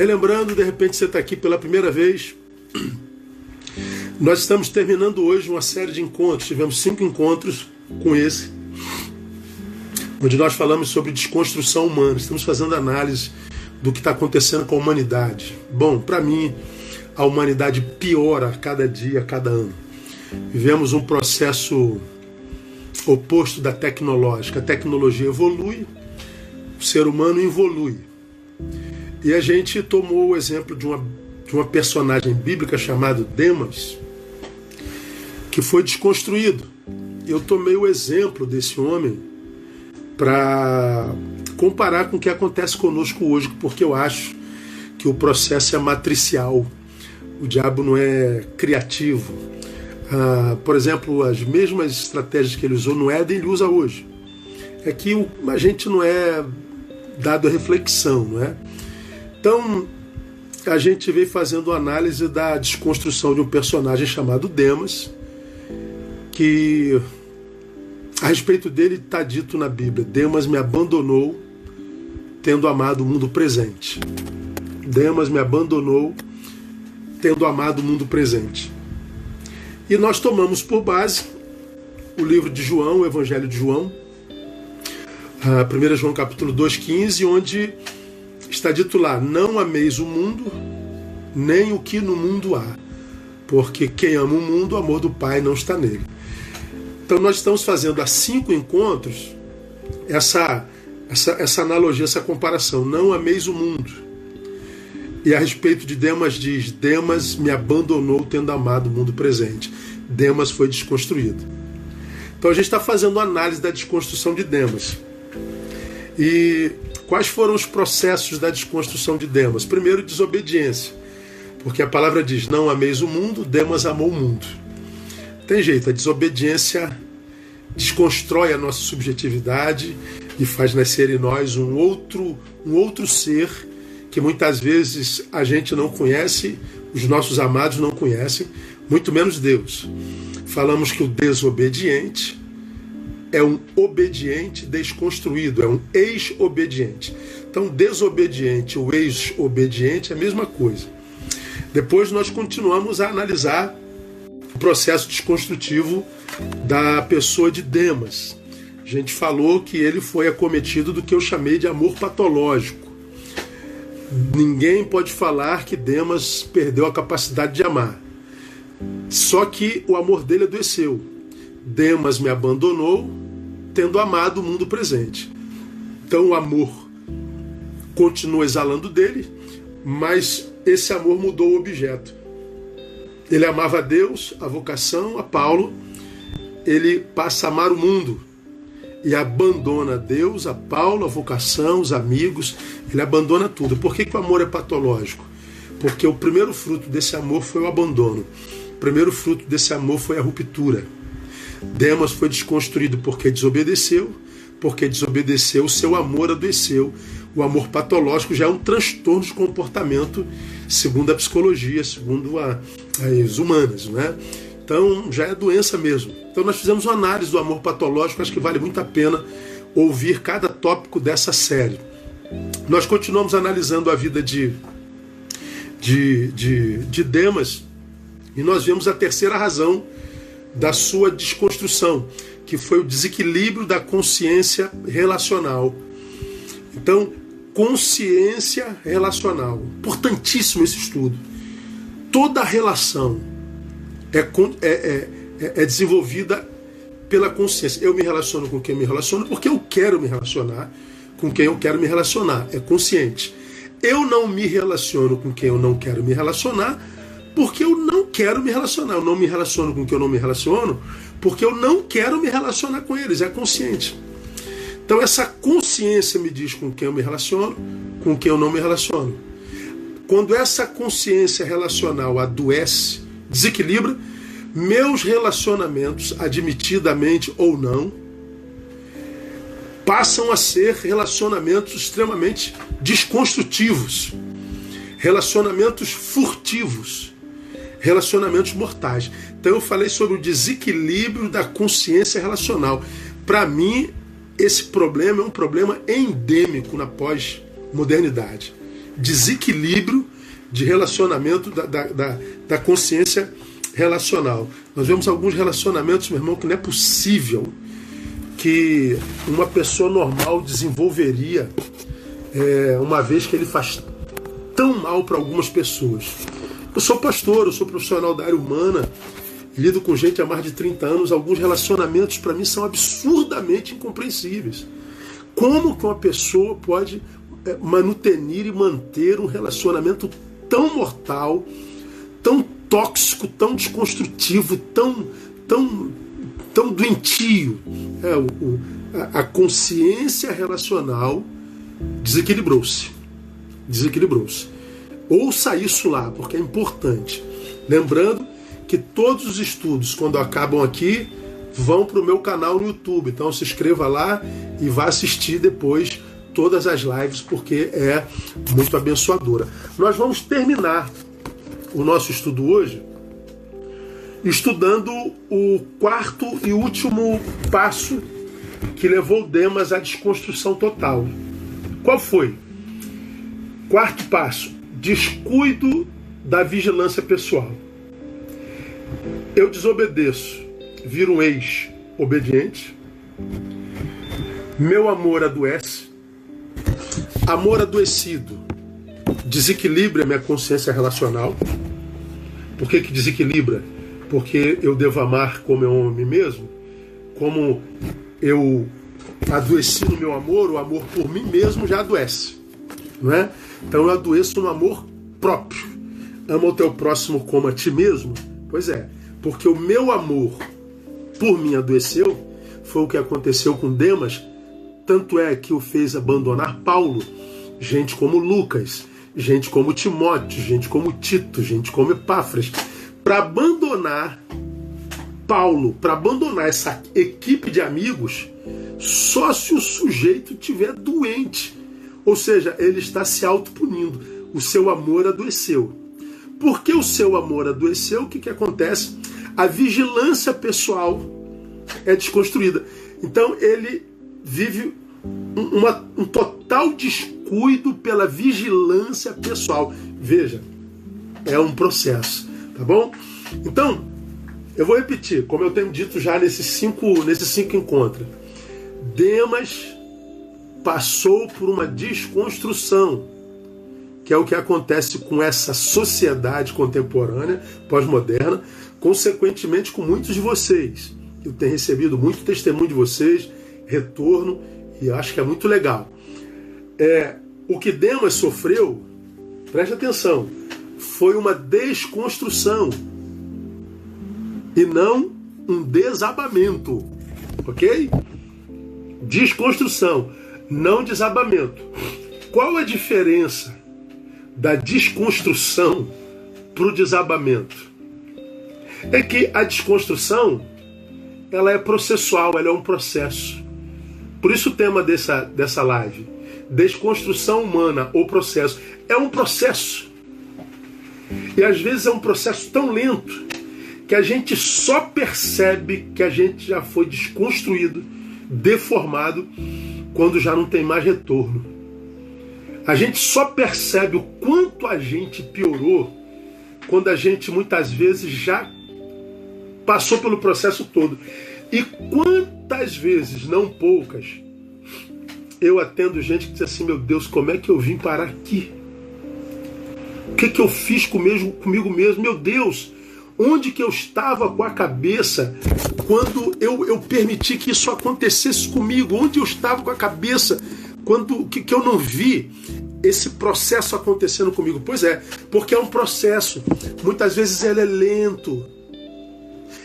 Relembrando, de repente você está aqui pela primeira vez. Nós estamos terminando hoje uma série de encontros. Tivemos cinco encontros com esse, onde nós falamos sobre desconstrução humana. Estamos fazendo análise do que está acontecendo com a humanidade. Bom, para mim, a humanidade piora a cada dia, a cada ano. Vivemos um processo oposto da tecnológica. A tecnologia evolui, o ser humano evolui. E a gente tomou o exemplo de uma, de uma personagem bíblica chamada Demas, que foi desconstruído. Eu tomei o exemplo desse homem para comparar com o que acontece conosco hoje, porque eu acho que o processo é matricial. O diabo não é criativo. Ah, por exemplo, as mesmas estratégias que ele usou no Éden, ele usa hoje. É que a gente não é dado a reflexão, não é? Então, a gente veio fazendo análise da desconstrução de um personagem chamado Demas, que a respeito dele está dito na Bíblia: Demas me abandonou, tendo amado o mundo presente. Demas me abandonou, tendo amado o mundo presente. E nós tomamos por base o livro de João, o Evangelho de João, 1 João capítulo 2,15, onde está dito lá: Não ameis o mundo, nem o que no mundo há, porque quem ama o mundo, o amor do Pai não está nele. Então nós estamos fazendo há cinco encontros essa, essa, essa analogia, essa comparação. Não ameis o mundo. E a respeito de Demas diz: Demas me abandonou tendo amado o mundo presente. Demas foi desconstruído. Então a gente está fazendo análise da desconstrução de Demas. E quais foram os processos da desconstrução de Demas? Primeiro, desobediência. Porque a palavra diz: Não ameis o mundo, Demas amou o mundo tem jeito, a desobediência desconstrói a nossa subjetividade e faz nascer em nós um outro, um outro ser que muitas vezes a gente não conhece, os nossos amados não conhecem, muito menos Deus. Falamos que o desobediente é um obediente desconstruído, é um ex-obediente. Então, desobediente, o ex-obediente é a mesma coisa. Depois nós continuamos a analisar o processo desconstrutivo da pessoa de Demas. A gente falou que ele foi acometido do que eu chamei de amor patológico. Ninguém pode falar que Demas perdeu a capacidade de amar. Só que o amor dele adoeceu. Demas me abandonou, tendo amado o mundo presente. Então o amor continua exalando dele, mas esse amor mudou o objeto. Ele amava a Deus, a vocação, a Paulo. Ele passa a amar o mundo e abandona Deus, a Paulo, a vocação, os amigos. Ele abandona tudo. Por que, que o amor é patológico? Porque o primeiro fruto desse amor foi o abandono. O primeiro fruto desse amor foi a ruptura. Demas foi desconstruído porque desobedeceu, porque desobedeceu, seu amor adoeceu. O amor patológico já é um transtorno de comportamento, segundo a psicologia, segundo a, as humanas, né? Então já é doença mesmo. Então nós fizemos uma análise do amor patológico, acho que vale muito a pena ouvir cada tópico dessa série. Nós continuamos analisando a vida de, de, de, de Demas e nós vemos a terceira razão da sua desconstrução, que foi o desequilíbrio da consciência relacional. Então, consciência relacional, importantíssimo esse estudo toda relação é, é, é, é, é desenvolvida pela consciência. Eu me relaciono com quem me relaciono porque eu quero me relacionar com quem eu quero me relacionar. É consciente. Eu não me relaciono com quem eu não quero me relacionar porque eu não quero me relacionar. Eu não me relaciono com quem eu não me relaciono porque eu não quero me relacionar com eles. É consciente. Então essa consciência me diz com quem eu me relaciono, com quem eu não me relaciono. Quando essa consciência relacional adoece, desequilibra, meus relacionamentos, admitidamente ou não, passam a ser relacionamentos extremamente desconstrutivos, relacionamentos furtivos, relacionamentos mortais. Então eu falei sobre o desequilíbrio da consciência relacional. Para mim, esse problema é um problema endêmico na pós-modernidade desequilíbrio de relacionamento da, da, da, da consciência relacional. Nós vemos alguns relacionamentos, meu irmão, que não é possível que uma pessoa normal desenvolveria, é, uma vez que ele faz tão mal para algumas pessoas. Eu sou pastor, eu sou profissional da área humana, lido com gente há mais de 30 anos, alguns relacionamentos para mim são absurdamente incompreensíveis. Como que uma pessoa pode é, manutenir e manter um relacionamento tão mortal, tão tóxico, tão desconstrutivo, tão, tão, tão doentio? É, o, a, a consciência relacional desequilibrou-se. Desequilibrou-se. Ouça isso lá, porque é importante. Lembrando que todos os estudos, quando acabam aqui, vão para o meu canal no YouTube. Então se inscreva lá e vá assistir depois todas as lives, porque é muito abençoadora. Nós vamos terminar o nosso estudo hoje estudando o quarto e último passo que levou Demas à desconstrução total. Qual foi? Quarto passo: descuido da vigilância pessoal. Eu desobedeço, viro um ex obediente. Meu amor adoece. Amor adoecido desequilibra minha consciência relacional. Por que, que desequilibra? Porque eu devo amar como eu amo a mim mesmo. Como eu adoeci no meu amor, o amor por mim mesmo já adoece. Não é? Então eu adoeço no amor próprio. Ama o teu próximo como a ti mesmo? Pois é, porque o meu amor por mim adoeceu, foi o que aconteceu com Demas, tanto é que o fez abandonar Paulo, gente como Lucas, gente como Timóteo, gente como Tito, gente como Epáfras, para abandonar Paulo, para abandonar essa equipe de amigos, só se o sujeito tiver doente. Ou seja, ele está se autopunindo. O seu amor adoeceu. Porque o seu amor adoeceu, o que, que acontece? A vigilância pessoal é desconstruída. Então ele vive uma, um total descuido pela vigilância pessoal. Veja, é um processo, tá bom? Então, eu vou repetir, como eu tenho dito já nesses cinco, nesses cinco encontros. Demas passou por uma desconstrução que é o que acontece com essa sociedade contemporânea, pós-moderna, consequentemente com muitos de vocês. Eu tenho recebido muito testemunho de vocês, retorno, e acho que é muito legal. É, o que Demas sofreu, preste atenção, foi uma desconstrução e não um desabamento, ok? Desconstrução, não desabamento. Qual a diferença da desconstrução para o desabamento. É que a desconstrução ela é processual, ela é um processo. Por isso o tema dessa, dessa live, desconstrução humana ou processo, é um processo. E às vezes é um processo tão lento que a gente só percebe que a gente já foi desconstruído, deformado, quando já não tem mais retorno. A gente só percebe o quanto a gente piorou quando a gente muitas vezes já passou pelo processo todo. E quantas vezes, não poucas, eu atendo gente que diz assim: meu Deus, como é que eu vim parar aqui? O que, que eu fiz comigo, comigo mesmo? Meu Deus, onde que eu estava com a cabeça quando eu, eu permiti que isso acontecesse comigo? Onde eu estava com a cabeça quando que, que eu não vi esse processo acontecendo comigo? Pois é, porque é um processo. Muitas vezes ele é lento,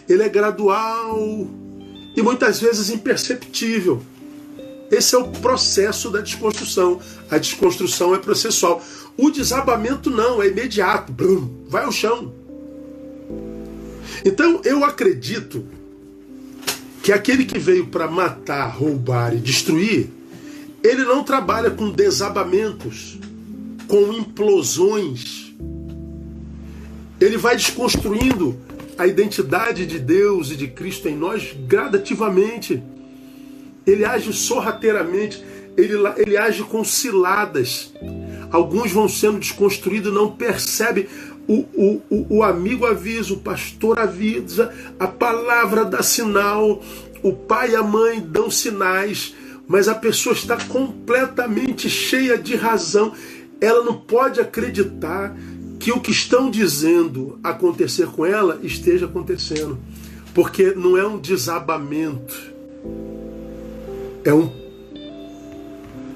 ele é gradual e muitas vezes imperceptível. Esse é o processo da desconstrução. A desconstrução é processual. O desabamento não, é imediato. Brum, vai ao chão. Então eu acredito que aquele que veio para matar, roubar e destruir ele não trabalha com desabamentos, com implosões. Ele vai desconstruindo a identidade de Deus e de Cristo em nós gradativamente. Ele age sorrateiramente, ele, ele age com ciladas. Alguns vão sendo desconstruídos não percebem. O, o, o, o amigo avisa, o pastor avisa, a palavra dá sinal, o pai e a mãe dão sinais, mas a pessoa está completamente cheia de razão. Ela não pode acreditar que o que estão dizendo acontecer com ela esteja acontecendo. Porque não é um desabamento, é um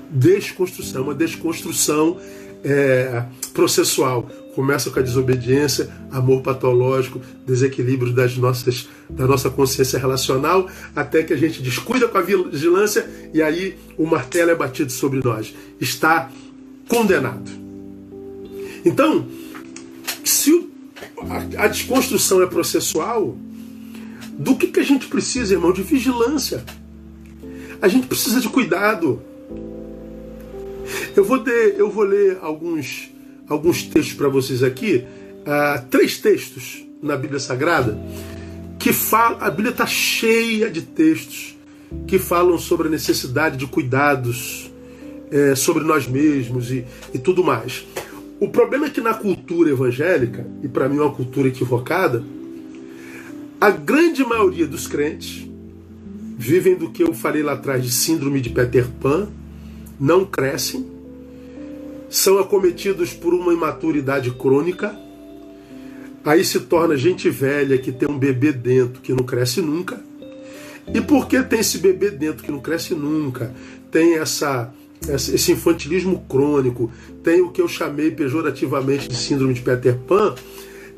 desconstrução, uma desconstrução é, processual. Começa com a desobediência, amor patológico, desequilíbrio das nossas, da nossa consciência relacional, até que a gente descuida com a vigilância e aí o martelo é batido sobre nós. Está condenado. Então, se a desconstrução é processual, do que, que a gente precisa, irmão? De vigilância. A gente precisa de cuidado. Eu vou, ter, eu vou ler alguns, alguns textos para vocês aqui, uh, três textos na Bíblia Sagrada, que falam, a Bíblia está cheia de textos que falam sobre a necessidade de cuidados é, sobre nós mesmos e, e tudo mais. O problema é que na cultura evangélica, e para mim é uma cultura equivocada, a grande maioria dos crentes vivem do que eu falei lá atrás de síndrome de Peter Pan, não crescem, são acometidos por uma imaturidade crônica, aí se torna gente velha que tem um bebê dentro que não cresce nunca. E porque tem esse bebê dentro que não cresce nunca, tem essa esse infantilismo crônico, tem o que eu chamei pejorativamente de síndrome de Peter Pan,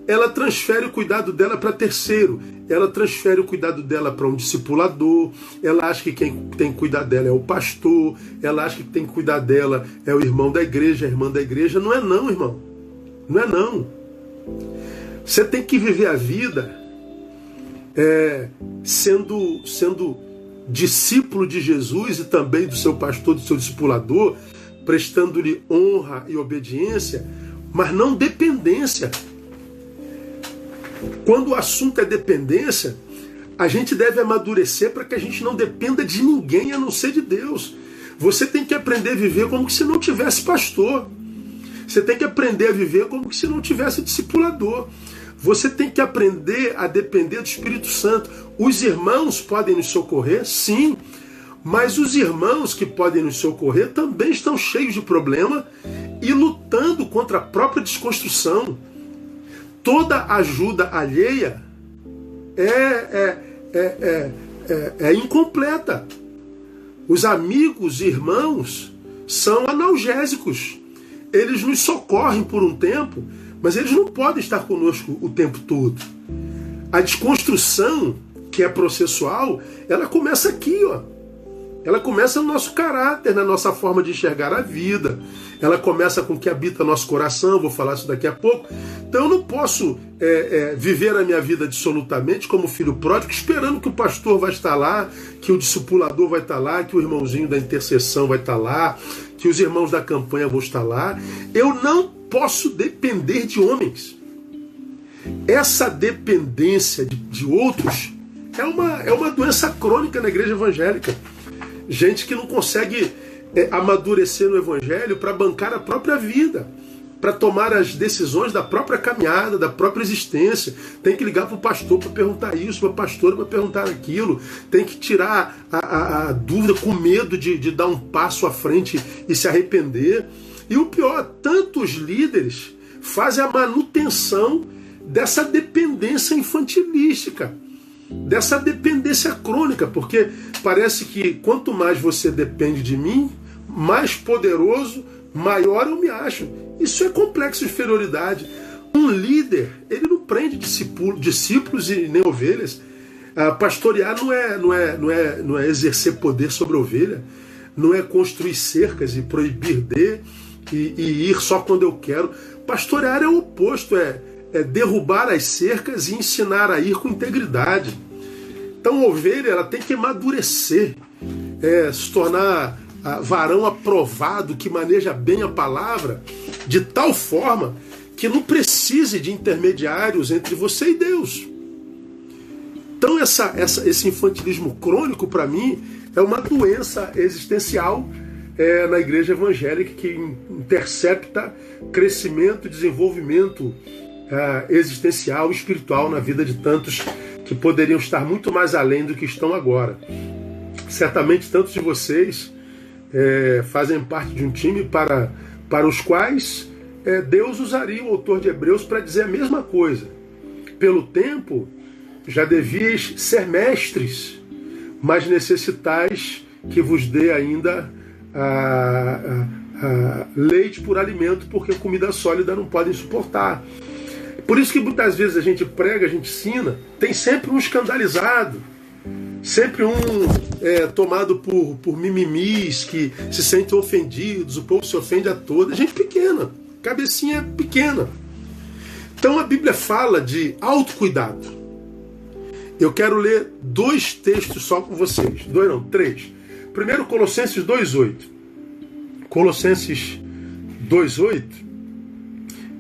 ela transfere o cuidado dela para terceiro, ela transfere o cuidado dela para um discipulador, ela acha que quem tem que cuidar dela é o pastor, ela acha que tem que cuidar dela é o irmão da igreja, a irmã da igreja. Não é não, irmão. Não é não. Você tem que viver a vida é, sendo, sendo discípulo de Jesus e também do seu pastor, do seu discipulador, prestando-lhe honra e obediência, mas não dependência. Quando o assunto é dependência, a gente deve amadurecer para que a gente não dependa de ninguém a não ser de Deus. Você tem que aprender a viver como se não tivesse pastor. Você tem que aprender a viver como se não tivesse discipulador. Você tem que aprender a depender do Espírito Santo. Os irmãos podem nos socorrer, sim, mas os irmãos que podem nos socorrer também estão cheios de problema e lutando contra a própria desconstrução toda ajuda alheia é, é, é, é, é incompleta. Os amigos e irmãos são analgésicos. Eles nos socorrem por um tempo, mas eles não podem estar conosco o tempo todo. A desconstrução, que é processual, ela começa aqui, ó. Ela começa no nosso caráter, na nossa forma de enxergar a vida. Ela começa com o que habita nosso coração, vou falar isso daqui a pouco. Então eu não posso é, é, viver a minha vida absolutamente como filho pródigo, esperando que o pastor vai estar lá, que o discipulador vai estar lá, que o irmãozinho da intercessão vai estar lá, que os irmãos da campanha vão estar lá. Eu não posso depender de homens. Essa dependência de, de outros é uma, é uma doença crônica na igreja evangélica gente que não consegue é, amadurecer no Evangelho para bancar a própria vida, para tomar as decisões da própria caminhada, da própria existência. Tem que ligar para o pastor para perguntar isso, para a pastora para perguntar aquilo. Tem que tirar a, a, a dúvida com medo de, de dar um passo à frente e se arrepender. E o pior, tantos líderes fazem a manutenção dessa dependência infantilística dessa dependência crônica, porque parece que quanto mais você depende de mim, mais poderoso, maior eu me acho. Isso é complexo de inferioridade. Um líder, ele não prende discípulos e nem ovelhas. Ah, pastorear não é, não, é, não, é, não é exercer poder sobre a ovelha, não é construir cercas e proibir de e, e ir só quando eu quero. Pastorear é o oposto, é, é derrubar as cercas e ensinar a ir com integridade. Então, a ovelha ela tem que amadurecer, é, se tornar a, varão aprovado que maneja bem a palavra, de tal forma que não precise de intermediários entre você e Deus. Então, essa, essa, esse infantilismo crônico, para mim, é uma doença existencial é na igreja evangélica que intercepta crescimento, desenvolvimento é, existencial, espiritual na vida de tantos que poderiam estar muito mais além do que estão agora. Certamente tantos de vocês é, fazem parte de um time para, para os quais é, Deus usaria o autor de Hebreus para dizer a mesma coisa. Pelo tempo, já devias ser mestres, mas necessitais que vos dê ainda a, a, a leite por alimento, porque comida sólida não podem suportar. Por isso que muitas vezes a gente prega, a gente ensina, tem sempre um escandalizado, sempre um é, tomado por, por mimimis que se sentem ofendidos, o povo se ofende a toda, gente pequena, cabecinha pequena. Então a Bíblia fala de autocuidado. Eu quero ler dois textos só com vocês. Dois não, três. Primeiro, Colossenses 2,8. Colossenses 2,8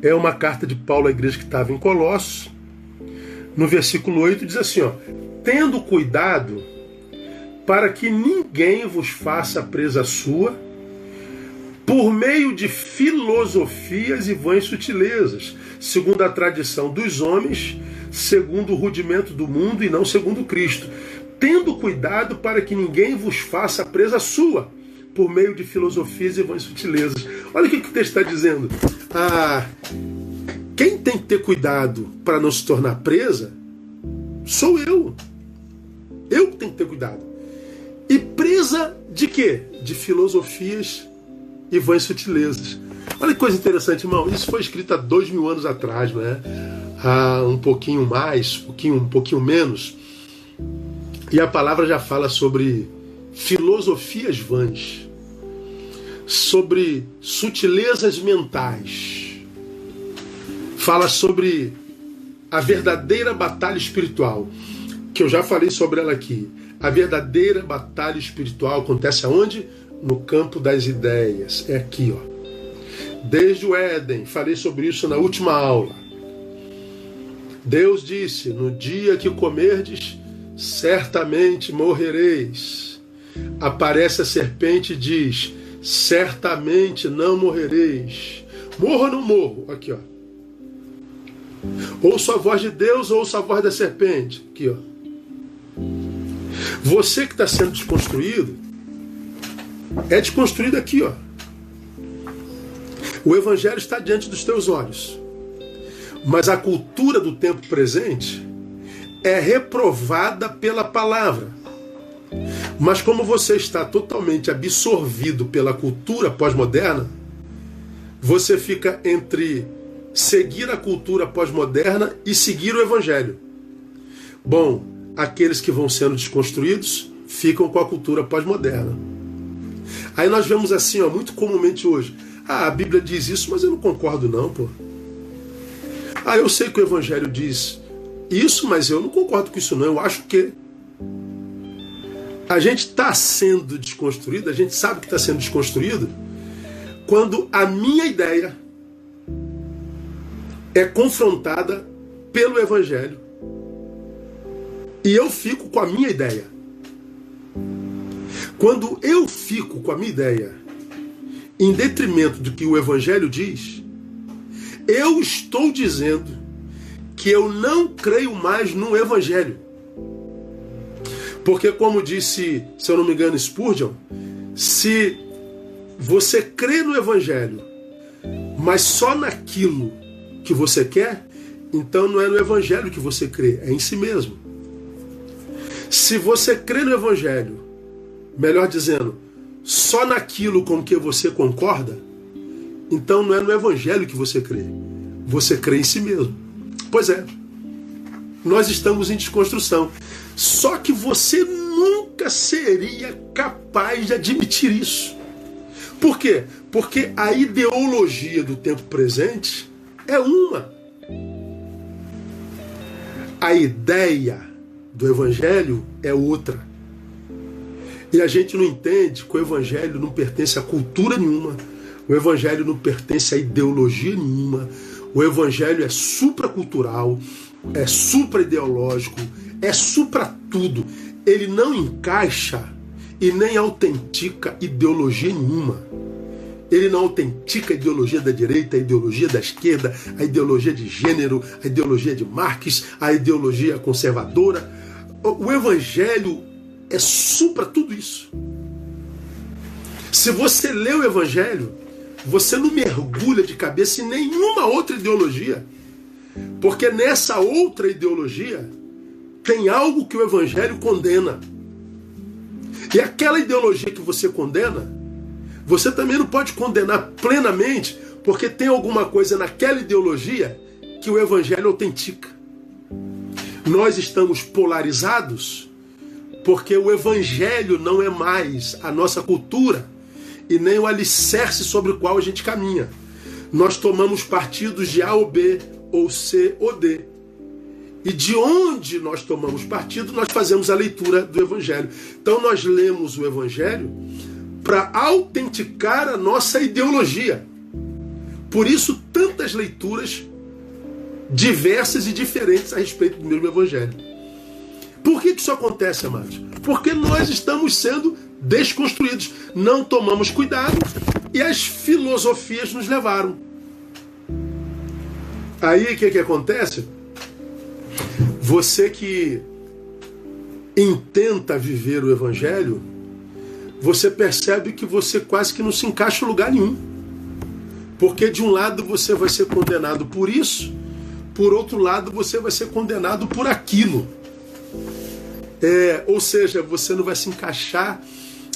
é uma carta de Paulo à igreja que estava em Colossos. No versículo 8 diz assim: ó, Tendo cuidado para que ninguém vos faça presa sua, por meio de filosofias e vãs sutilezas, segundo a tradição dos homens segundo o rudimento do mundo e não segundo Cristo, tendo cuidado para que ninguém vos faça presa sua, por meio de filosofias e vãs sutilezas. Olha o que o texto está dizendo. Ah, quem tem que ter cuidado para não se tornar presa sou eu. Eu tenho que ter cuidado. E presa de quê? De filosofias e vãs sutilezas. Olha que coisa interessante, irmão. Isso foi escrito há dois mil anos atrás, não é? Há um pouquinho mais, um pouquinho, um pouquinho menos. E a palavra já fala sobre filosofias vãs, sobre sutilezas mentais, fala sobre a verdadeira batalha espiritual, que eu já falei sobre ela aqui. A verdadeira batalha espiritual acontece aonde? No campo das ideias. É aqui, ó. Desde o Éden, falei sobre isso na última aula. Deus disse: No dia que comerdes, certamente morrereis. Aparece a serpente e diz: Certamente não morrereis. Morro ou não morro? Aqui, ó. Ouço a voz de Deus ou ouço a voz da serpente? Aqui, ó. Você que está sendo desconstruído, é desconstruído aqui, ó. O Evangelho está diante dos teus olhos. Mas a cultura do tempo presente é reprovada pela palavra. Mas como você está totalmente absorvido pela cultura pós-moderna, você fica entre seguir a cultura pós-moderna e seguir o evangelho. Bom, aqueles que vão sendo desconstruídos ficam com a cultura pós-moderna. Aí nós vemos assim, ó, muito comumente hoje. Ah, a Bíblia diz isso, mas eu não concordo não, pô. Ah, eu sei que o Evangelho diz isso, mas eu não concordo com isso não. Eu acho que a gente está sendo desconstruído, a gente sabe que está sendo desconstruído, quando a minha ideia é confrontada pelo Evangelho e eu fico com a minha ideia. Quando eu fico com a minha ideia em detrimento do que o Evangelho diz, eu estou dizendo que eu não creio mais no Evangelho. Porque, como disse, se eu não me engano, Spurgeon, se você crê no Evangelho, mas só naquilo que você quer, então não é no Evangelho que você crê, é em si mesmo. Se você crê no Evangelho, melhor dizendo, só naquilo com que você concorda, então não é no Evangelho que você crê. Você crê em si mesmo. Pois é. Nós estamos em desconstrução. Só que você nunca seria capaz de admitir isso. Por quê? Porque a ideologia do tempo presente é uma. A ideia do Evangelho é outra. E a gente não entende que o Evangelho não pertence a cultura nenhuma, o Evangelho não pertence a ideologia nenhuma, o Evangelho é supracultural, é supra-ideológico, é supra tudo. Ele não encaixa e nem autentica ideologia nenhuma. Ele não autentica a ideologia da direita, a ideologia da esquerda, a ideologia de gênero, a ideologia de Marx, a ideologia conservadora. O Evangelho é supra tudo isso. Se você lê o Evangelho, você não mergulha de cabeça em nenhuma outra ideologia. Porque nessa outra ideologia tem algo que o Evangelho condena. E aquela ideologia que você condena, você também não pode condenar plenamente, porque tem alguma coisa naquela ideologia que o Evangelho autentica. Nós estamos polarizados porque o Evangelho não é mais a nossa cultura e nem o alicerce sobre o qual a gente caminha. Nós tomamos partidos de A ou B, ou C ou D. E de onde nós tomamos partido, nós fazemos a leitura do Evangelho. Então nós lemos o Evangelho para autenticar a nossa ideologia. Por isso, tantas leituras diversas e diferentes a respeito do mesmo Evangelho. Por que isso acontece, amados? Porque nós estamos sendo desconstruídos. Não tomamos cuidado e as filosofias nos levaram. Aí o que, que acontece? Você que intenta viver o Evangelho, você percebe que você quase que não se encaixa em lugar nenhum. Porque de um lado você vai ser condenado por isso, por outro lado você vai ser condenado por aquilo. É, ou seja, você não vai se encaixar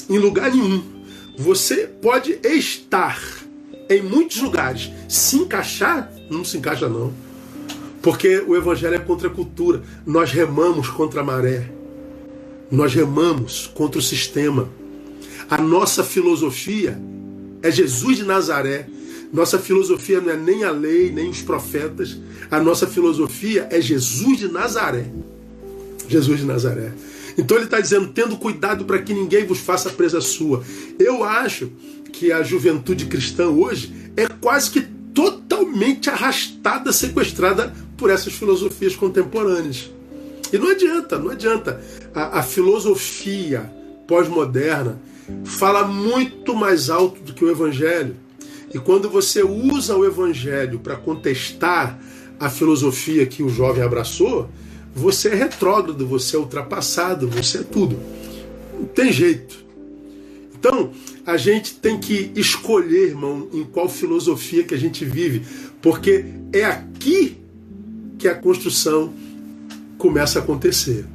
em lugar nenhum. Você pode estar em muitos lugares, se encaixar não se encaixa, não. Porque o Evangelho é contra a cultura. Nós remamos contra a maré. Nós remamos contra o sistema. A nossa filosofia é Jesus de Nazaré. Nossa filosofia não é nem a lei, nem os profetas. A nossa filosofia é Jesus de Nazaré. Jesus de Nazaré. Então ele está dizendo, tendo cuidado para que ninguém vos faça presa sua. Eu acho que a juventude cristã hoje é quase que totalmente arrastada, sequestrada por essas filosofias contemporâneas. E não adianta, não adianta. A, a filosofia pós-moderna fala muito mais alto do que o evangelho. E quando você usa o evangelho para contestar a filosofia que o jovem abraçou, você é retrógrado, você é ultrapassado, você é tudo. Não tem jeito. Então, a gente tem que escolher, irmão, em qual filosofia que a gente vive, porque é aqui que a construção começa a acontecer.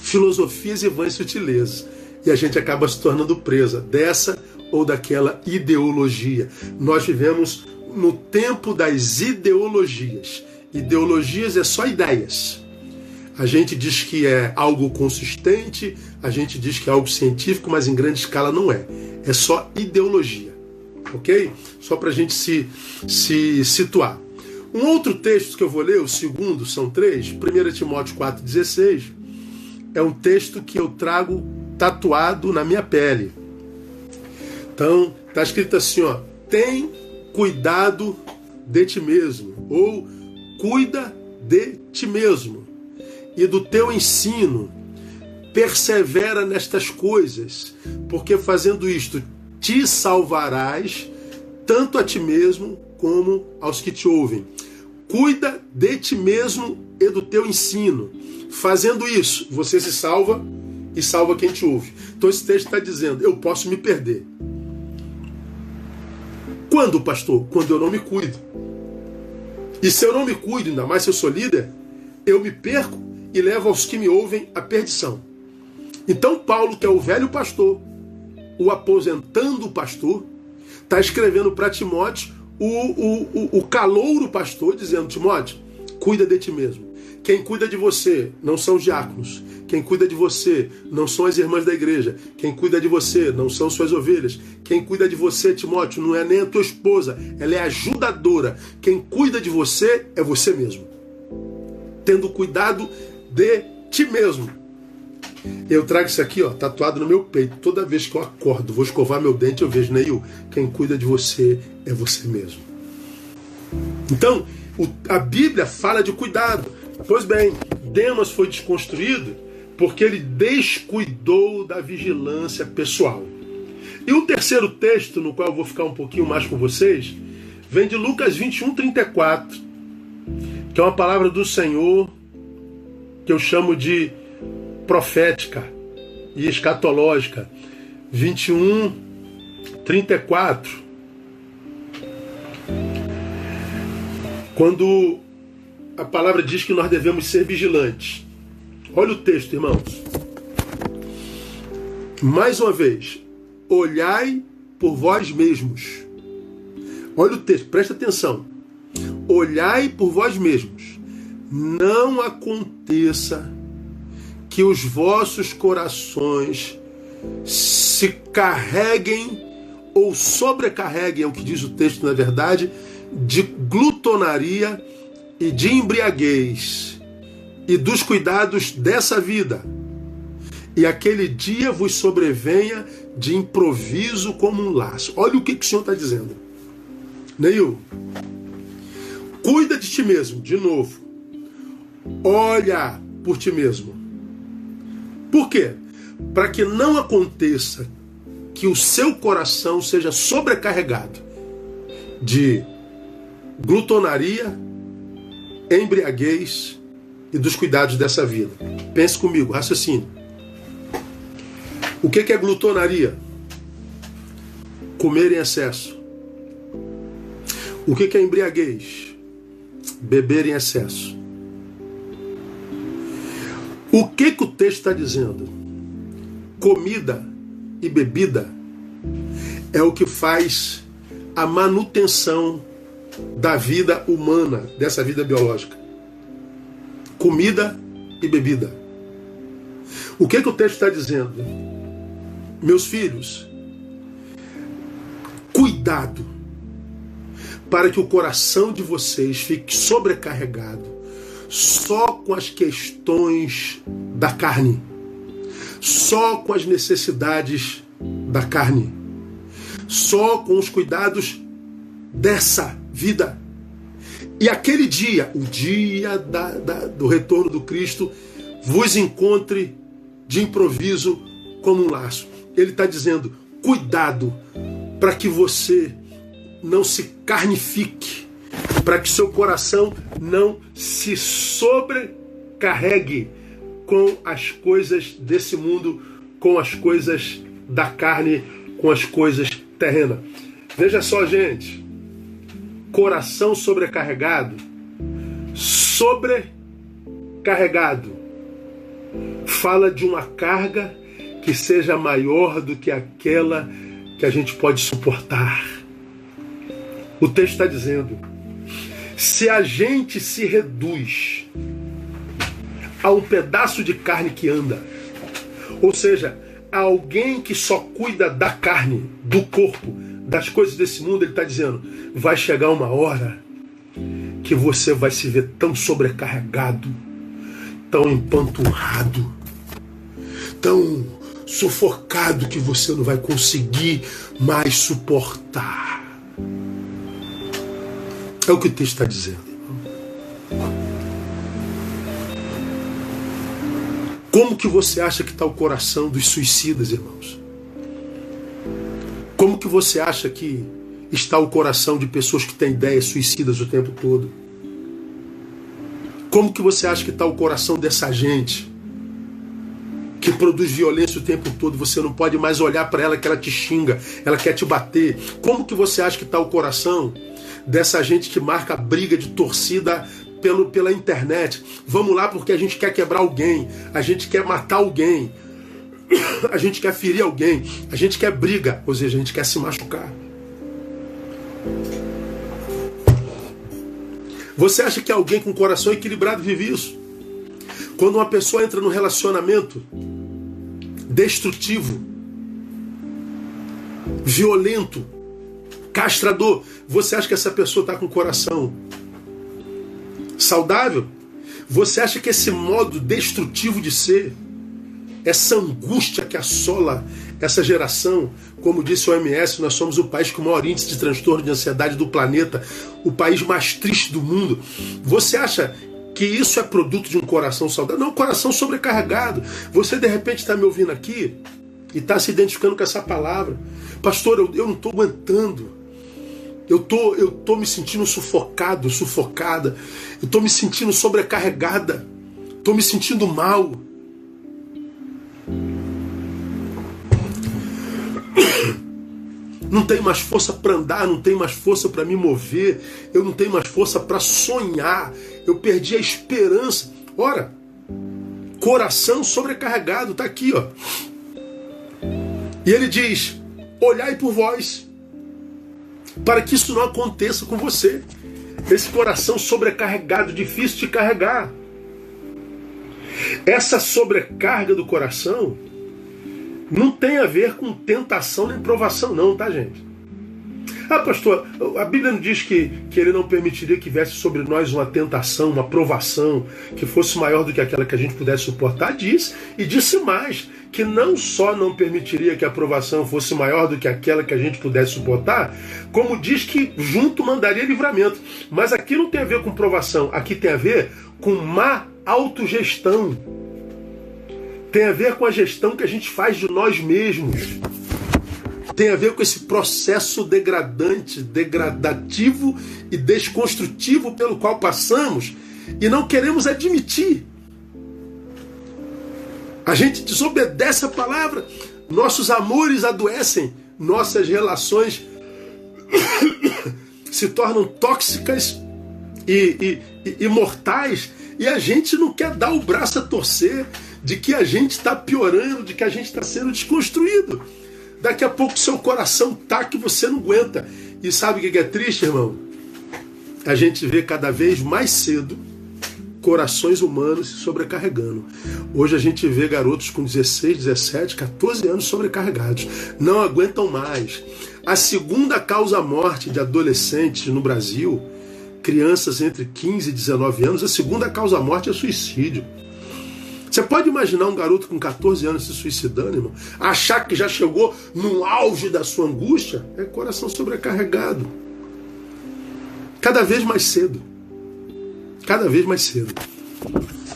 Filosofias e vãs sutilezas. E a gente acaba se tornando presa dessa ou daquela ideologia. Nós vivemos no tempo das ideologias. Ideologias é só ideias. A gente diz que é algo consistente, a gente diz que é algo científico, mas em grande escala não é. É só ideologia. Ok? Só para a gente se, se situar. Um outro texto que eu vou ler, o segundo, são três, 1 Timóteo 4,16, é um texto que eu trago tatuado na minha pele. Então, está escrito assim: ó, tem cuidado de ti mesmo, ou cuida de ti mesmo e do teu ensino. Persevera nestas coisas, porque fazendo isto te salvarás tanto a ti mesmo como aos que te ouvem. Cuida de ti mesmo e do teu ensino. Fazendo isso, você se salva e salva quem te ouve. Então esse texto está dizendo: eu posso me perder. Quando, pastor? Quando eu não me cuido. E se eu não me cuido, ainda mais se eu sou líder, eu me perco e leva os que me ouvem à perdição. Então, Paulo, que é o velho pastor, o aposentando pastor, está escrevendo para Timóteo, o, o, o calouro pastor, dizendo: Timóteo, cuida de ti mesmo. Quem cuida de você não são os diáconos. Quem cuida de você não são as irmãs da igreja. Quem cuida de você não são suas ovelhas. Quem cuida de você, Timóteo, não é nem a tua esposa, ela é ajudadora. Quem cuida de você é você mesmo. Tendo cuidado de ti mesmo. Eu trago isso aqui, ó, tatuado no meu peito. Toda vez que eu acordo, vou escovar meu dente, eu vejo, Neil, quem cuida de você é você mesmo. Então, o, a Bíblia fala de cuidado. Pois bem, Demas foi desconstruído porque ele descuidou da vigilância pessoal. E o terceiro texto, no qual eu vou ficar um pouquinho mais com vocês, vem de Lucas 21, 34, que é uma palavra do Senhor que eu chamo de profética e escatológica. 21, 34. Quando a palavra diz que nós devemos ser vigilantes. Olha o texto, irmãos. Mais uma vez, olhai por vós mesmos. Olha o texto, presta atenção. Olhai por vós mesmos. Não aconteça que os vossos corações se carreguem ou sobrecarreguem, é o que diz o texto na verdade, de glutonaria e de embriaguez e dos cuidados dessa vida. E aquele dia vos sobrevenha de improviso como um laço. Olha o que, que o Senhor está dizendo. Neil, cuida de ti mesmo, de novo. Olha por ti mesmo. Por quê? Para que não aconteça que o seu coração seja sobrecarregado de glutonaria, embriaguez e dos cuidados dessa vida. Pense comigo, raciocínio. O que é glutonaria? Comer em excesso. O que é embriaguez? Beber em excesso. O que, que o texto está dizendo? Comida e bebida é o que faz a manutenção da vida humana, dessa vida biológica. Comida e bebida. O que, que o texto está dizendo? Meus filhos, cuidado para que o coração de vocês fique sobrecarregado só com as questões da carne só com as necessidades da carne, só com os cuidados dessa vida. E aquele dia, o dia da, da, do retorno do Cristo, vos encontre de improviso como um laço. Ele está dizendo: cuidado para que você não se carnifique, para que seu coração não se sobrecarregue com as coisas desse mundo, com as coisas da carne, com as coisas terrenas. Veja só, gente. Coração sobrecarregado. Sobrecarregado. Fala de uma carga que seja maior do que aquela que a gente pode suportar. O texto está dizendo: se a gente se reduz a um pedaço de carne que anda. Ou seja, a alguém que só cuida da carne, do corpo, das coisas desse mundo, ele está dizendo: vai chegar uma hora que você vai se ver tão sobrecarregado, tão empanturrado, tão sufocado que você não vai conseguir mais suportar. É o que o texto está dizendo. Como que você acha que está o coração dos suicidas, irmãos? Como que você acha que está o coração de pessoas que têm ideias suicidas o tempo todo? Como que você acha que está o coração dessa gente que produz violência o tempo todo? Você não pode mais olhar para ela que ela te xinga, ela quer te bater. Como que você acha que está o coração dessa gente que marca briga de torcida pelo, pela internet. Vamos lá porque a gente quer quebrar alguém, a gente quer matar alguém, a gente quer ferir alguém, a gente quer briga, ou seja, a gente quer se machucar. Você acha que alguém com coração equilibrado vive isso? Quando uma pessoa entra num relacionamento destrutivo, violento, castrador, você acha que essa pessoa está com o coração saudável? Você acha que esse modo destrutivo de ser, essa angústia que assola essa geração, como disse o OMS, nós somos o país com o maior índice de transtorno de ansiedade do planeta, o país mais triste do mundo. Você acha que isso é produto de um coração saudável. Não, coração sobrecarregado. Você de repente está me ouvindo aqui e está se identificando com essa palavra. Pastor, eu, eu não estou aguentando. Eu tô, eu tô me sentindo sufocado, sufocada. Eu tô me sentindo sobrecarregada. Tô me sentindo mal. Não tenho mais força para andar, não tenho mais força para me mover, eu não tenho mais força para sonhar. Eu perdi a esperança. Ora, coração sobrecarregado, tá aqui, ó. E ele diz: Olhai por vós, para que isso não aconteça com você. Esse coração sobrecarregado, difícil de carregar. Essa sobrecarga do coração não tem a ver com tentação nem provação, não, tá, gente? Ah, pastor, a Bíblia não diz que, que ele não permitiria que viesse sobre nós uma tentação, uma provação que fosse maior do que aquela que a gente pudesse suportar? Diz, e disse mais, que não só não permitiria que a provação fosse maior do que aquela que a gente pudesse suportar, como diz que junto mandaria livramento. Mas aqui não tem a ver com provação, aqui tem a ver com má autogestão. Tem a ver com a gestão que a gente faz de nós mesmos tem a ver com esse processo degradante, degradativo e desconstrutivo pelo qual passamos e não queremos admitir. A gente desobedece a palavra, nossos amores adoecem, nossas relações se tornam tóxicas e, e, e, mortais e a gente não quer dar o braço a torcer de que a gente está piorando, de que a gente está sendo desconstruído. Daqui a pouco seu coração tá que você não aguenta. E sabe o que é triste, irmão? A gente vê cada vez mais cedo corações humanos se sobrecarregando. Hoje a gente vê garotos com 16, 17, 14 anos sobrecarregados. Não aguentam mais. A segunda causa morte de adolescentes no Brasil, crianças entre 15 e 19 anos, a segunda causa morte é suicídio. Você pode imaginar um garoto com 14 anos se suicidando, irmão? Achar que já chegou no auge da sua angústia? É coração sobrecarregado. Cada vez mais cedo. Cada vez mais cedo.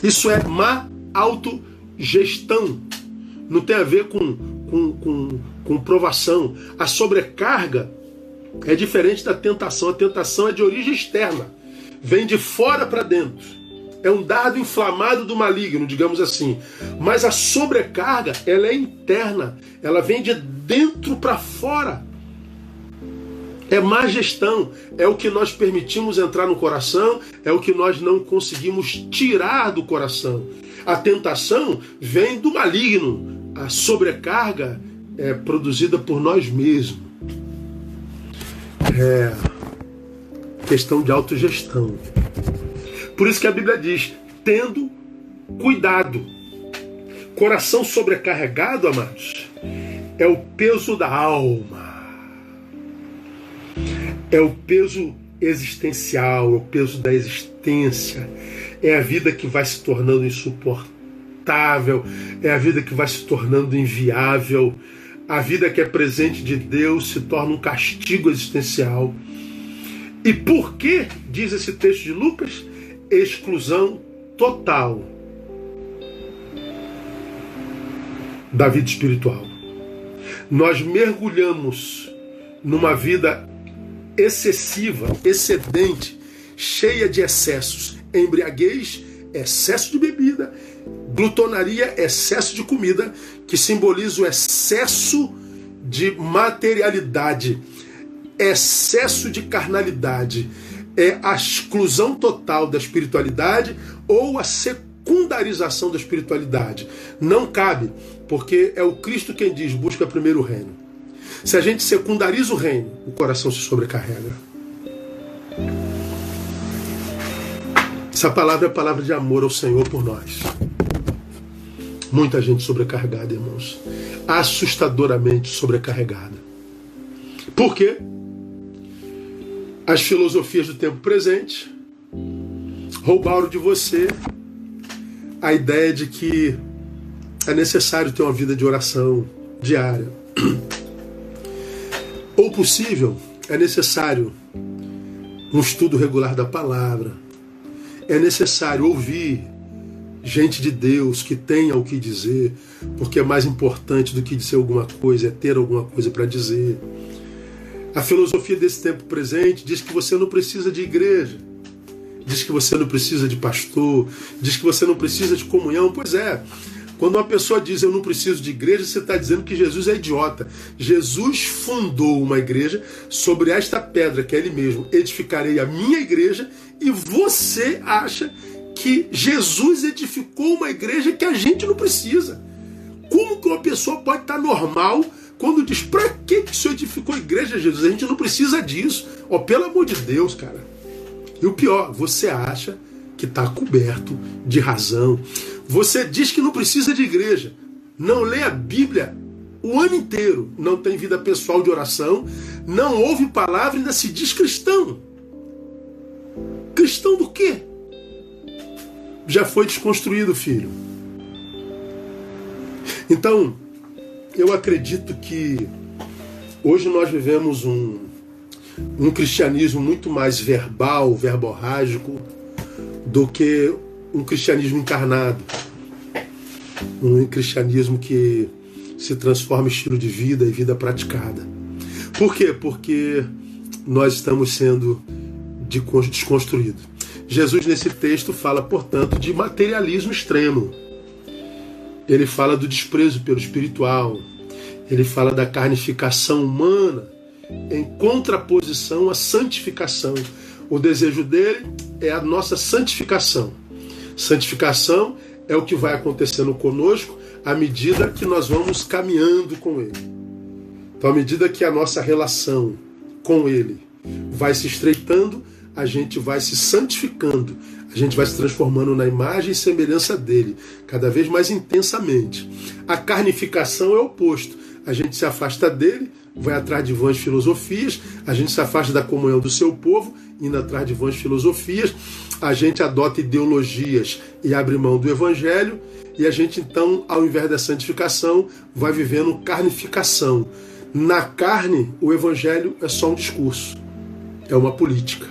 Isso é má autogestão. Não tem a ver com, com, com, com provação. A sobrecarga é diferente da tentação. A tentação é de origem externa. Vem de fora para dentro é um dardo inflamado do maligno, digamos assim. Mas a sobrecarga, ela é interna, ela vem de dentro para fora. É má gestão, é o que nós permitimos entrar no coração, é o que nós não conseguimos tirar do coração. A tentação vem do maligno, a sobrecarga é produzida por nós mesmos. É questão de autogestão. Por isso que a Bíblia diz: tendo cuidado. Coração sobrecarregado, amados, é o peso da alma. É o peso existencial, é o peso da existência. É a vida que vai se tornando insuportável, é a vida que vai se tornando inviável. A vida que é presente de Deus se torna um castigo existencial. E por que, diz esse texto de Lucas, exclusão total da vida espiritual. Nós mergulhamos numa vida excessiva, excedente, cheia de excessos, embriaguez, excesso de bebida, glutonaria, excesso de comida, que simboliza o excesso de materialidade, excesso de carnalidade, é a exclusão total da espiritualidade ou a secundarização da espiritualidade. Não cabe, porque é o Cristo quem diz: busca primeiro o reino. Se a gente secundariza o reino, o coração se sobrecarrega. Essa palavra é a palavra de amor ao Senhor por nós. Muita gente sobrecarregada, irmãos. Assustadoramente sobrecarregada. Por quê? As filosofias do tempo presente roubaram de você a ideia de que é necessário ter uma vida de oração diária. Ou possível, é necessário um estudo regular da palavra. É necessário ouvir gente de Deus que tenha o que dizer, porque é mais importante do que dizer alguma coisa, é ter alguma coisa para dizer. A filosofia desse tempo presente diz que você não precisa de igreja, diz que você não precisa de pastor, diz que você não precisa de comunhão. Pois é, quando uma pessoa diz eu não preciso de igreja, você está dizendo que Jesus é idiota. Jesus fundou uma igreja sobre esta pedra, que é Ele mesmo. Edificarei a minha igreja, e você acha que Jesus edificou uma igreja que a gente não precisa. Como que uma pessoa pode estar normal quando diz, para que, que o Senhor edificou a igreja, Jesus? A gente não precisa disso. Ó, oh, pelo amor de Deus, cara. E o pior, você acha que está coberto de razão. Você diz que não precisa de igreja. Não lê a Bíblia o ano inteiro. Não tem vida pessoal de oração. Não ouve palavra e ainda se diz cristão. Cristão do quê? já foi desconstruído, filho. Então, eu acredito que hoje nós vivemos um, um cristianismo muito mais verbal, verborrágico, do que um cristianismo encarnado. Um cristianismo que se transforma em estilo de vida e vida praticada. Por quê? Porque nós estamos sendo desconstruídos. Jesus, nesse texto, fala, portanto, de materialismo extremo. Ele fala do desprezo pelo espiritual. Ele fala da carnificação humana em contraposição à santificação. O desejo dele é a nossa santificação. Santificação é o que vai acontecendo conosco à medida que nós vamos caminhando com Ele. Então, à medida que a nossa relação com Ele vai se estreitando, a gente vai se santificando, a gente vai se transformando na imagem e semelhança dele, cada vez mais intensamente. A carnificação é o oposto. A gente se afasta dele, vai atrás de vãs filosofias, a gente se afasta da comunhão do seu povo, indo atrás de vãs filosofias, a gente adota ideologias e abre mão do evangelho, e a gente então, ao invés da santificação, vai vivendo carnificação. Na carne, o evangelho é só um discurso, é uma política.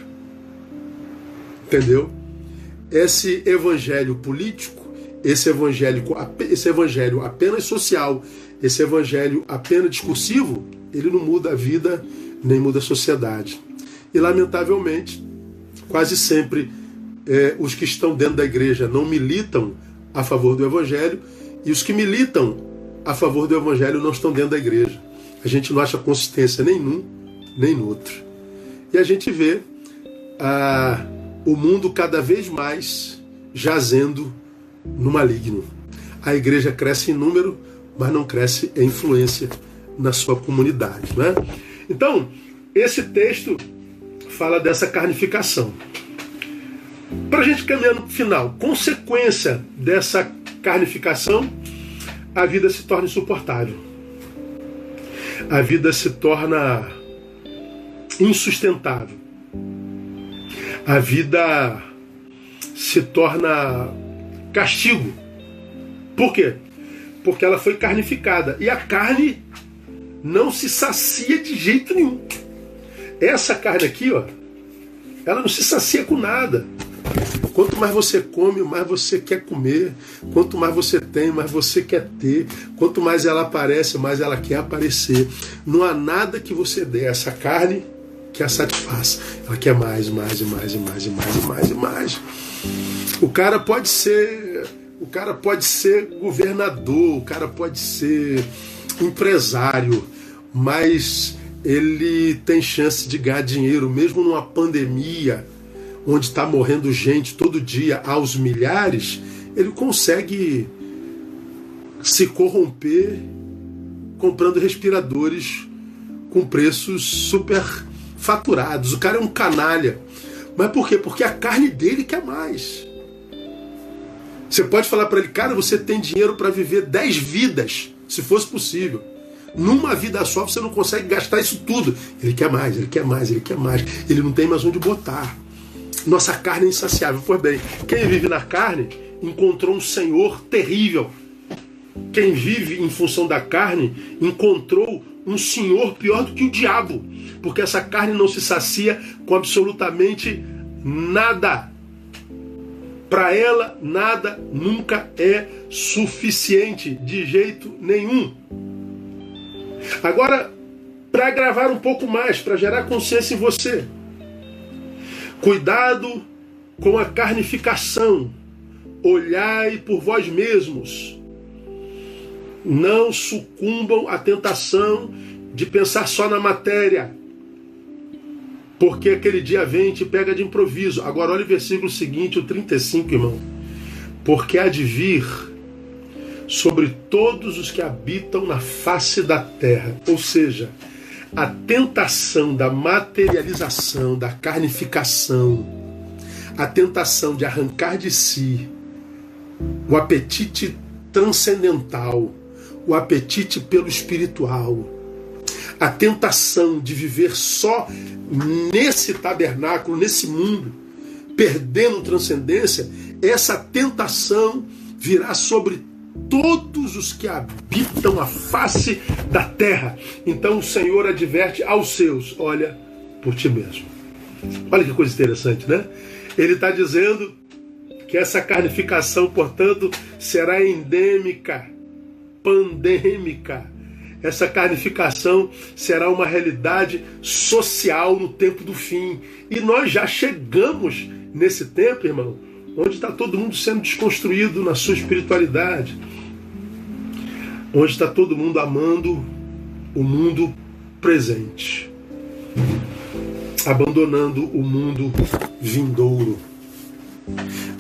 Entendeu? Esse evangelho político, esse evangelho, esse evangelho apenas social, esse evangelho apenas discursivo, ele não muda a vida nem muda a sociedade. E lamentavelmente, quase sempre é, os que estão dentro da igreja não militam a favor do evangelho e os que militam a favor do evangelho não estão dentro da igreja. A gente não acha consistência nem nem no outro. E a gente vê a o mundo cada vez mais jazendo no maligno. A igreja cresce em número, mas não cresce em influência na sua comunidade. Né? Então, esse texto fala dessa carnificação. Para a gente caminhar no final, consequência dessa carnificação, a vida se torna insuportável. A vida se torna insustentável a vida se torna castigo. Por quê? Porque ela foi carnificada. E a carne não se sacia de jeito nenhum. Essa carne aqui, ó, ela não se sacia com nada. Quanto mais você come, mais você quer comer. Quanto mais você tem, mais você quer ter. Quanto mais ela aparece, mais ela quer aparecer. Não há nada que você dê a essa carne que a satisfaz. Ela quer mais, mais e mais e mais e mais e mais e mais. O cara pode ser, o cara pode ser governador, o cara pode ser empresário, mas ele tem chance de ganhar dinheiro mesmo numa pandemia onde está morrendo gente todo dia aos milhares, ele consegue se corromper comprando respiradores com preços super faturados. O cara é um canalha. Mas por quê? Porque a carne dele quer mais. Você pode falar para ele, cara, você tem dinheiro para viver 10 vidas, se fosse possível. Numa vida só você não consegue gastar isso tudo. Ele quer mais, ele quer mais, ele quer mais. Ele não tem mais onde botar. Nossa carne é insaciável. Pois bem, quem vive na carne encontrou um Senhor terrível. Quem vive em função da carne encontrou um senhor pior do que o diabo, porque essa carne não se sacia com absolutamente nada. Para ela, nada nunca é suficiente, de jeito nenhum. Agora, para gravar um pouco mais, para gerar consciência em você. Cuidado com a carnificação. Olhai por vós mesmos. Não sucumbam à tentação de pensar só na matéria. Porque aquele dia vem e te pega de improviso. Agora olha o versículo seguinte, o 35, irmão. Porque há de vir sobre todos os que habitam na face da terra. Ou seja, a tentação da materialização, da carnificação, a tentação de arrancar de si o apetite transcendental, o apetite pelo espiritual, a tentação de viver só nesse tabernáculo, nesse mundo, perdendo transcendência, essa tentação virá sobre todos os que habitam a face da terra. Então o Senhor adverte aos seus: olha por ti mesmo. Olha que coisa interessante, né? Ele está dizendo que essa carnificação, portanto, será endêmica, pandêmica. Essa carnificação será uma realidade social no tempo do fim. E nós já chegamos nesse tempo, irmão, onde está todo mundo sendo desconstruído na sua espiritualidade, onde está todo mundo amando o mundo presente, abandonando o mundo vindouro,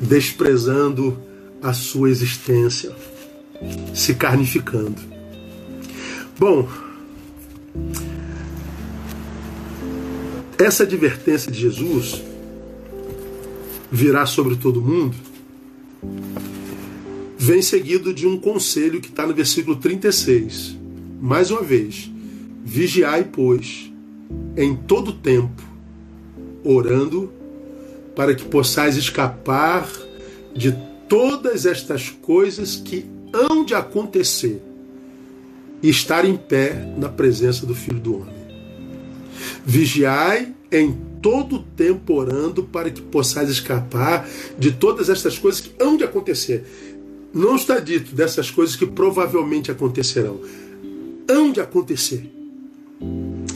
desprezando a sua existência, se carnificando. Bom, essa advertência de Jesus virá sobre todo mundo, vem seguido de um conselho que está no versículo 36. Mais uma vez, vigiai, pois, em todo tempo, orando, para que possais escapar de todas estas coisas que hão de acontecer e estar em pé na presença do Filho do Homem. Vigiai em todo o tempo orando para que possais escapar de todas estas coisas que hão de acontecer. Não está dito dessas coisas que provavelmente acontecerão. Hão de acontecer.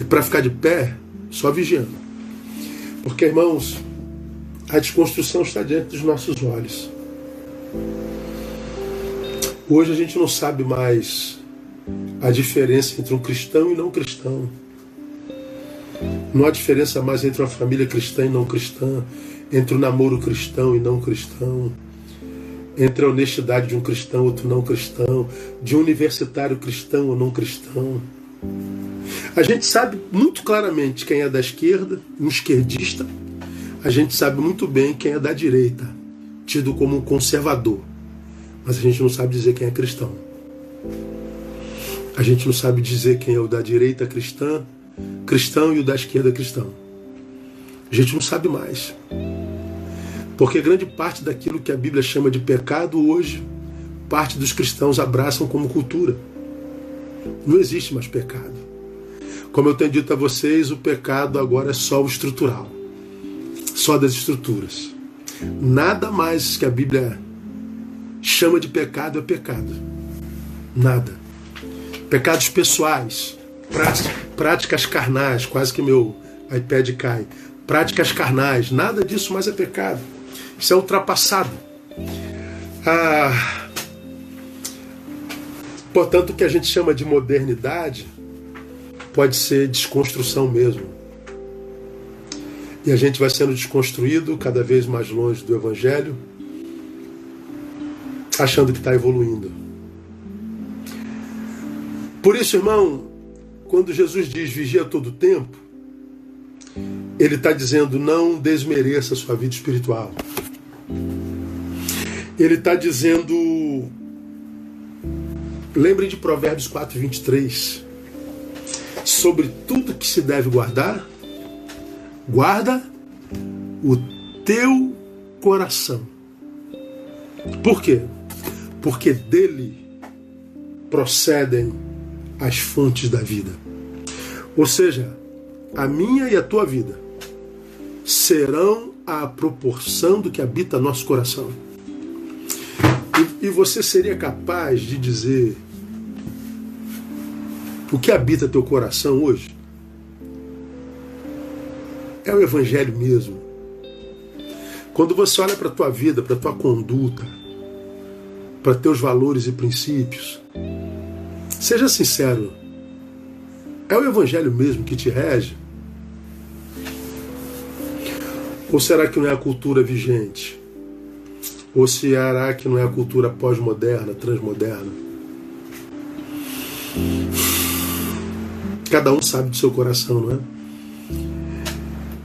E para ficar de pé, só vigiando. Porque, irmãos, a desconstrução está diante dos nossos olhos. Hoje a gente não sabe mais a diferença entre um cristão e não cristão. Não há diferença mais entre uma família cristã e não cristã, entre o um namoro cristão e não cristão, entre a honestidade de um cristão e outro não cristão, de um universitário cristão ou não cristão. A gente sabe muito claramente quem é da esquerda, um esquerdista. A gente sabe muito bem quem é da direita, tido como um conservador. Mas a gente não sabe dizer quem é cristão. A gente não sabe dizer quem é o da direita cristã cristão e o da esquerda cristão. A gente não sabe mais. Porque grande parte daquilo que a Bíblia chama de pecado hoje, parte dos cristãos abraçam como cultura. Não existe mais pecado. Como eu tenho dito a vocês, o pecado agora é só o estrutural, só das estruturas. Nada mais que a Bíblia chama de pecado é pecado. Nada. Pecados pessoais, práticas carnais, quase que meu iPad cai. Práticas carnais, nada disso mais é pecado. Isso é ultrapassado. Ah, portanto, o que a gente chama de modernidade pode ser desconstrução mesmo. E a gente vai sendo desconstruído cada vez mais longe do Evangelho, achando que está evoluindo. Por isso, irmão, quando Jesus diz vigia todo o tempo, ele está dizendo não desmereça a sua vida espiritual. Ele está dizendo. Lembrem de Provérbios 4, 23. Sobre tudo que se deve guardar, guarda o teu coração. Por quê? Porque dele procedem as fontes da vida. Ou seja, a minha e a tua vida serão a proporção do que habita nosso coração. E você seria capaz de dizer o que habita teu coração hoje? É o Evangelho mesmo. Quando você olha para a tua vida, para a tua conduta, para teus valores e princípios, seja sincero. É o Evangelho mesmo que te rege? Ou será que não é a cultura vigente? Ou será que não é a cultura pós-moderna, transmoderna? Cada um sabe do seu coração, não é?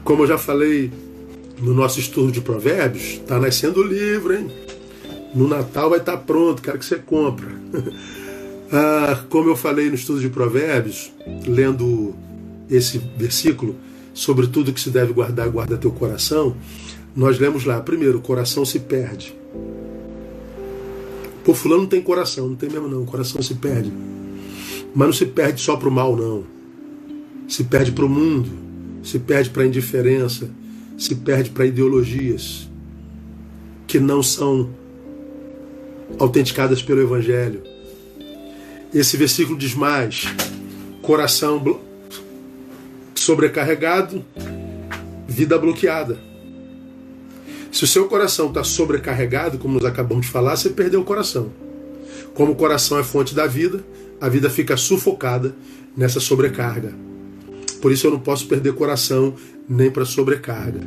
Como eu já falei no nosso estudo de provérbios, está nascendo o livro, hein? No Natal vai estar tá pronto, quero que você compra. ah, como eu falei no estudo de provérbios, lendo esse versículo, sobre tudo que se deve guardar, guarda teu coração, nós lemos lá, primeiro, o coração se perde. Pô, fulano não tem coração, não tem mesmo não, o coração se perde. Mas não se perde só para o mal, não. Se perde para o mundo, se perde para a indiferença, se perde para ideologias que não são autenticadas pelo Evangelho. Esse versículo diz mais: coração sobrecarregado, vida bloqueada. Se o seu coração está sobrecarregado, como nós acabamos de falar, você perdeu o coração. Como o coração é fonte da vida, a vida fica sufocada nessa sobrecarga. Por isso eu não posso perder coração nem para sobrecarga.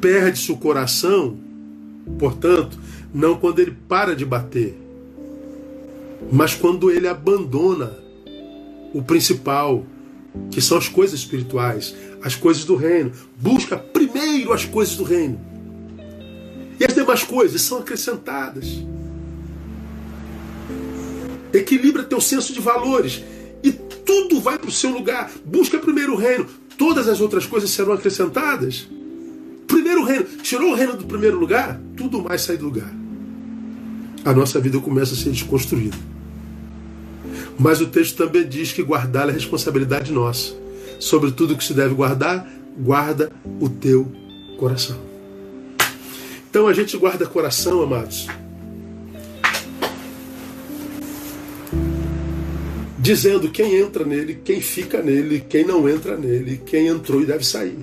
Perde-se o coração, portanto, não quando ele para de bater, mas quando ele abandona o principal, que são as coisas espirituais, as coisas do reino. Busca primeiro as coisas do reino. E as demais coisas são acrescentadas. Equilibra teu senso de valores e tudo vai para o seu lugar. Busca primeiro o reino. Todas as outras coisas serão acrescentadas. Primeiro o reino. Tirou o reino do primeiro lugar, tudo mais sai do lugar. A nossa vida começa a ser desconstruída. Mas o texto também diz que guardar é responsabilidade nossa. Sobre tudo que se deve guardar, guarda o teu coração. Então a gente guarda coração, amados. Dizendo quem entra nele, quem fica nele, quem não entra nele, quem entrou e deve sair.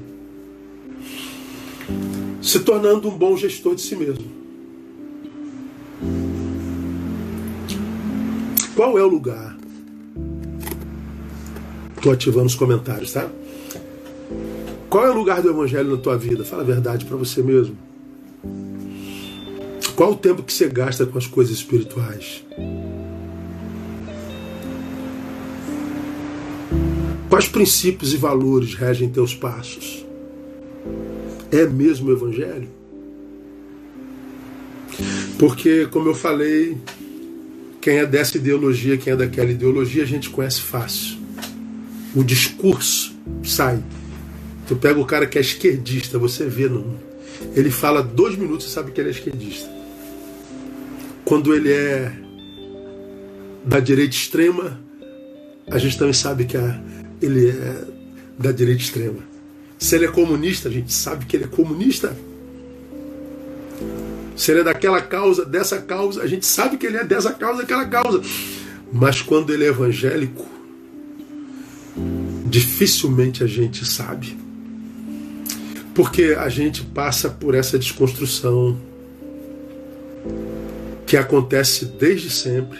Se tornando um bom gestor de si mesmo. Qual é o lugar Estou ativando os comentários, tá? Qual é o lugar do Evangelho na tua vida? Fala a verdade para você mesmo. Qual o tempo que você gasta com as coisas espirituais? Quais princípios e valores regem teus passos? É mesmo o Evangelho? Porque, como eu falei, quem é dessa ideologia, quem é daquela ideologia, a gente conhece fácil o discurso sai. Tu pega o cara que é esquerdista, você vê, não. Ele fala dois minutos e sabe que ele é esquerdista. Quando ele é da direita extrema, a gente também sabe que ele é da direita extrema. Se ele é comunista, a gente sabe que ele é comunista. Se ele é daquela causa, dessa causa, a gente sabe que ele é dessa causa, daquela causa. Mas quando ele é evangélico, dificilmente a gente sabe. Porque a gente passa por essa desconstrução que acontece desde sempre,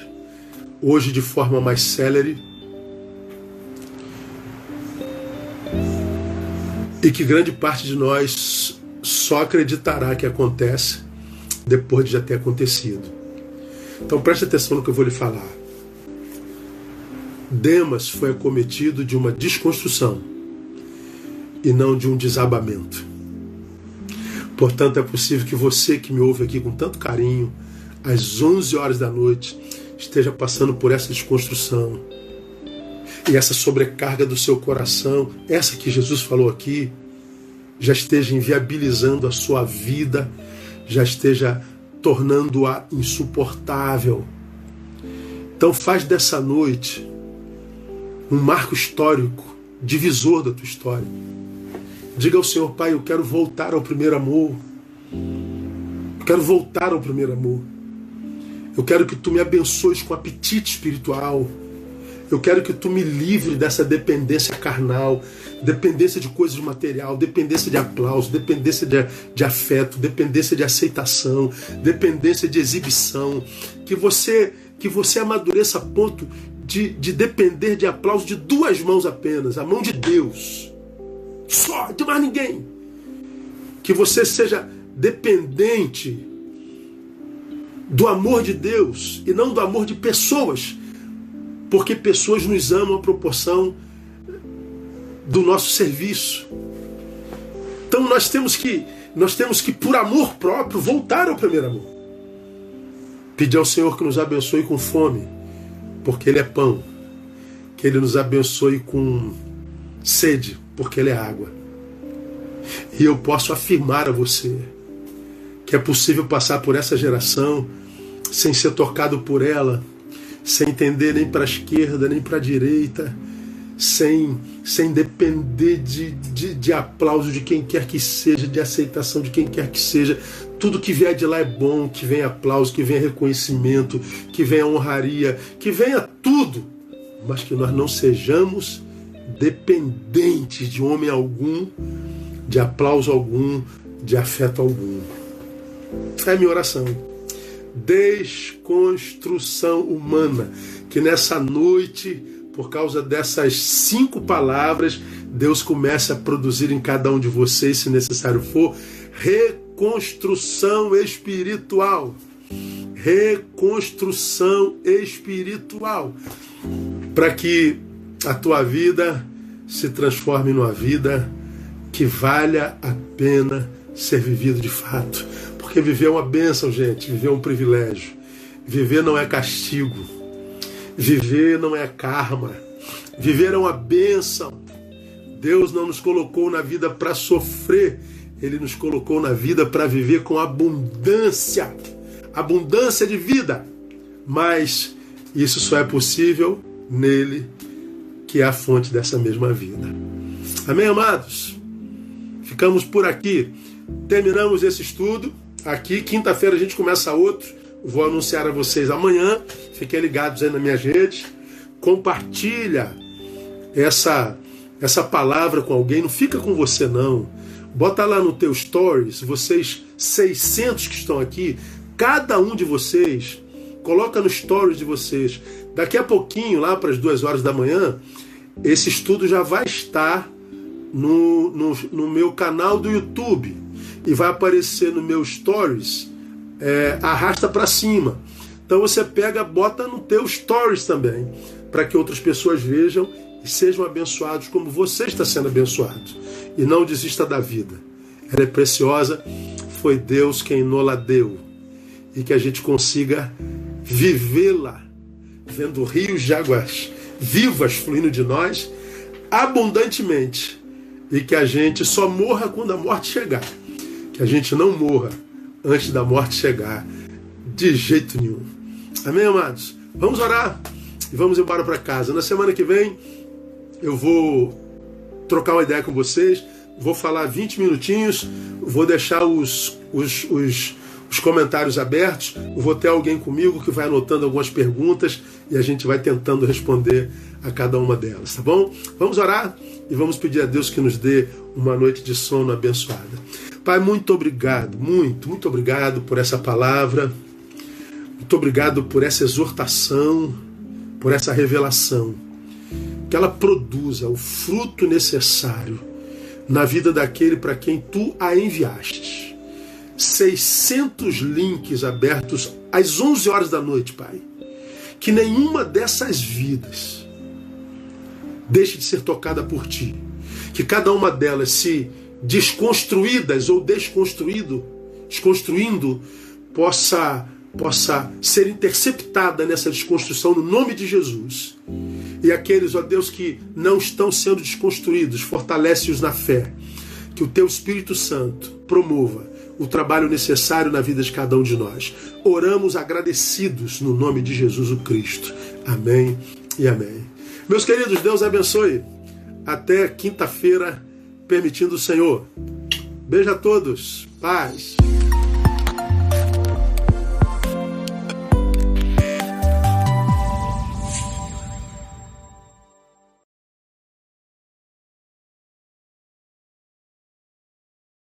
hoje de forma mais célere, e que grande parte de nós só acreditará que acontece depois de já ter acontecido. Então preste atenção no que eu vou lhe falar. Demas foi acometido de uma desconstrução e não de um desabamento. Portanto, é possível que você que me ouve aqui com tanto carinho, às 11 horas da noite, esteja passando por essa desconstrução e essa sobrecarga do seu coração, essa que Jesus falou aqui, já esteja inviabilizando a sua vida, já esteja tornando-a insuportável. Então faz dessa noite um marco histórico, divisor da tua história. Diga ao Senhor, Pai, eu quero voltar ao primeiro amor. Eu quero voltar ao primeiro amor. Eu quero que tu me abençoes com apetite espiritual. Eu quero que tu me livre dessa dependência carnal, dependência de coisas material, dependência de aplauso, dependência de, de afeto, dependência de aceitação, dependência de exibição. Que você que você amadureça a ponto de, de depender de aplauso de duas mãos apenas, a mão de Deus. Só, de mais ninguém. Que você seja dependente do amor de Deus e não do amor de pessoas, porque pessoas nos amam à proporção do nosso serviço. Então nós temos que nós temos que por amor próprio voltar ao primeiro amor. Pedir ao Senhor que nos abençoe com fome, porque Ele é pão. Que Ele nos abençoe com sede, porque Ele é água. E eu posso afirmar a você que é possível passar por essa geração sem ser tocado por ela, sem entender nem para a esquerda nem para a direita, sem, sem depender de, de, de aplauso de quem quer que seja, de aceitação de quem quer que seja, tudo que vier de lá é bom, que venha aplauso, que venha reconhecimento, que venha honraria, que venha tudo, mas que nós não sejamos dependentes de homem algum, de aplauso algum, de afeto algum. É a minha oração. Desconstrução humana. Que nessa noite, por causa dessas cinco palavras, Deus comece a produzir em cada um de vocês, se necessário for, reconstrução espiritual. Reconstrução espiritual. Para que a tua vida se transforme numa vida que valha a pena ser vivido de fato. Porque viver é uma bênção, gente, viver é um privilégio. Viver não é castigo. Viver não é karma. Viver é uma bênção. Deus não nos colocou na vida para sofrer, ele nos colocou na vida para viver com abundância abundância de vida. Mas isso só é possível nele, que é a fonte dessa mesma vida. Amém, amados? Ficamos por aqui. Terminamos esse estudo. Aqui, quinta-feira, a gente começa outro. Vou anunciar a vocês amanhã. Fiquem ligados aí nas minhas redes. Compartilha essa essa palavra com alguém. Não fica com você, não Bota lá no teu stories, vocês 600 que estão aqui, cada um de vocês, coloca no stories de vocês. Daqui a pouquinho, lá para as duas horas da manhã, esse estudo já vai estar no, no, no meu canal do YouTube e vai aparecer no meu stories, é, arrasta para cima. Então você pega, bota no teu stories também, para que outras pessoas vejam e sejam abençoados como você está sendo abençoado. E não desista da vida. Ela é preciosa, foi Deus quem nola deu. E que a gente consiga vivê-la, vendo rios de águas vivas fluindo de nós abundantemente. E que a gente só morra quando a morte chegar. Que a gente não morra antes da morte chegar. De jeito nenhum. Amém, amados? Vamos orar e vamos embora para casa. Na semana que vem eu vou trocar uma ideia com vocês, vou falar 20 minutinhos, vou deixar os, os, os, os comentários abertos, vou ter alguém comigo que vai anotando algumas perguntas e a gente vai tentando responder a cada uma delas, tá bom? Vamos orar e vamos pedir a Deus que nos dê uma noite de sono abençoada. Pai, muito obrigado, muito, muito obrigado por essa palavra, muito obrigado por essa exortação, por essa revelação que ela produza o fruto necessário na vida daquele para quem tu a enviaste. 600 links abertos às 11 horas da noite, Pai. Que nenhuma dessas vidas deixe de ser tocada por ti. Que cada uma delas se desconstruídas ou desconstruído, desconstruindo, possa possa ser interceptada nessa desconstrução no nome de Jesus. E aqueles, ó Deus, que não estão sendo desconstruídos, fortalece-os na fé. Que o teu Espírito Santo promova o trabalho necessário na vida de cada um de nós. Oramos agradecidos no nome de Jesus o Cristo. Amém e amém. Meus queridos, Deus abençoe. Até quinta-feira, permitindo o Senhor. Beijo a todos. Paz.